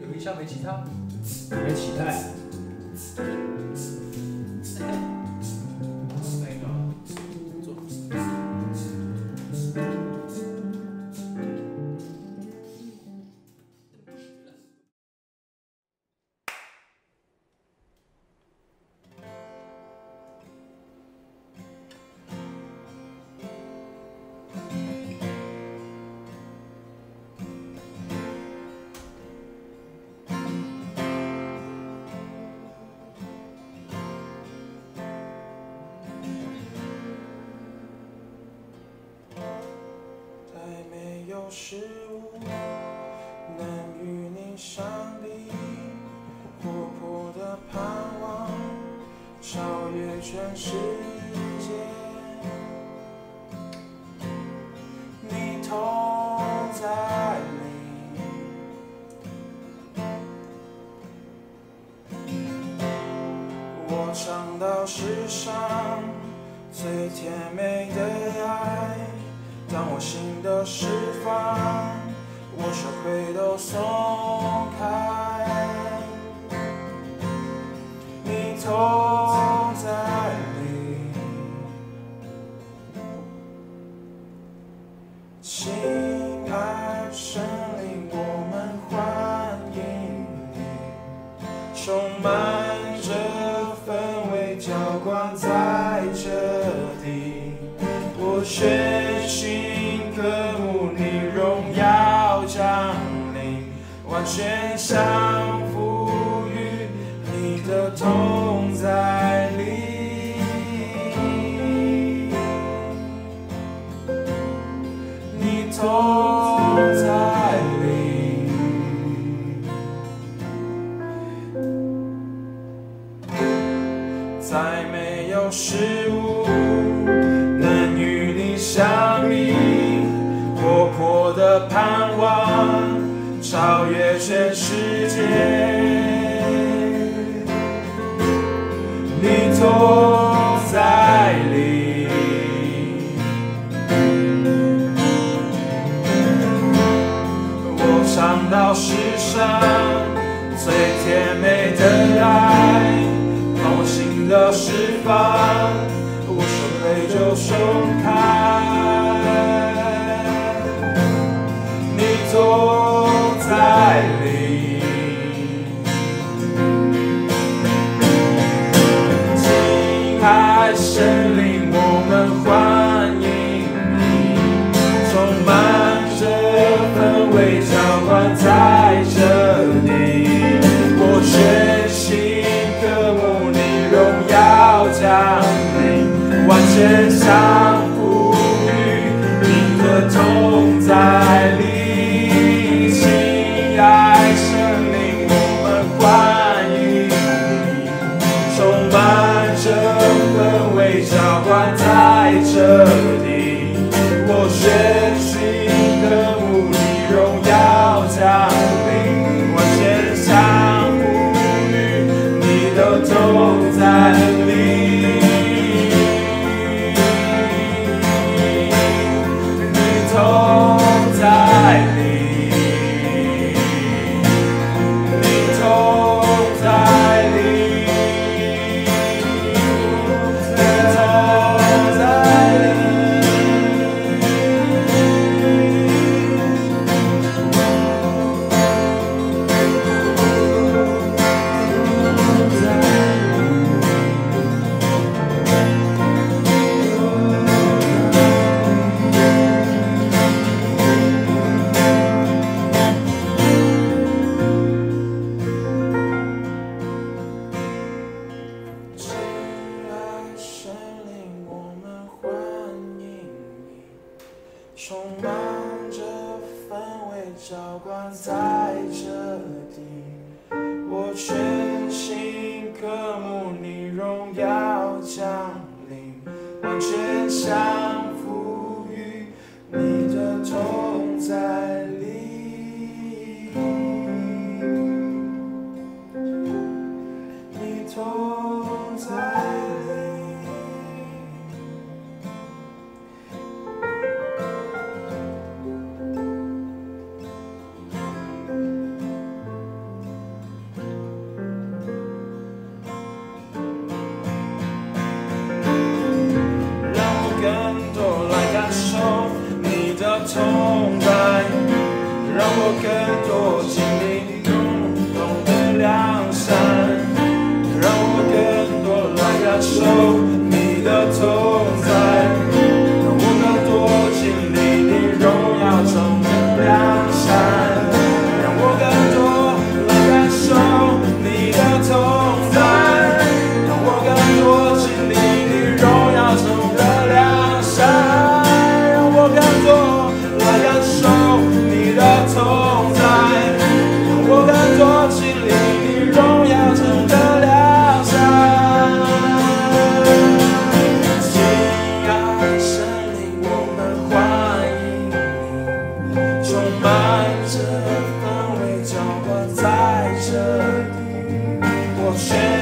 有音效没其他？没其他。事物能与你相比，活泼的盼望超越全世界。你同在里，我尝到世上最甜美的爱。当我心都释放，我羞愧都松开，你同在里，亲爱神灵，我们欢迎你，充满着氛围浇灌在这地，我宣。完全降服于你的同在里，你同在里，再没有事物能与你相比，活泼的盼望。超越全世界，你同在里，我尝到世上最甜美的爱，当我心的释放，无声泪就松开，爱神灵，我们欢就在喧嚣赋予你的痛在里。証券投设定。我全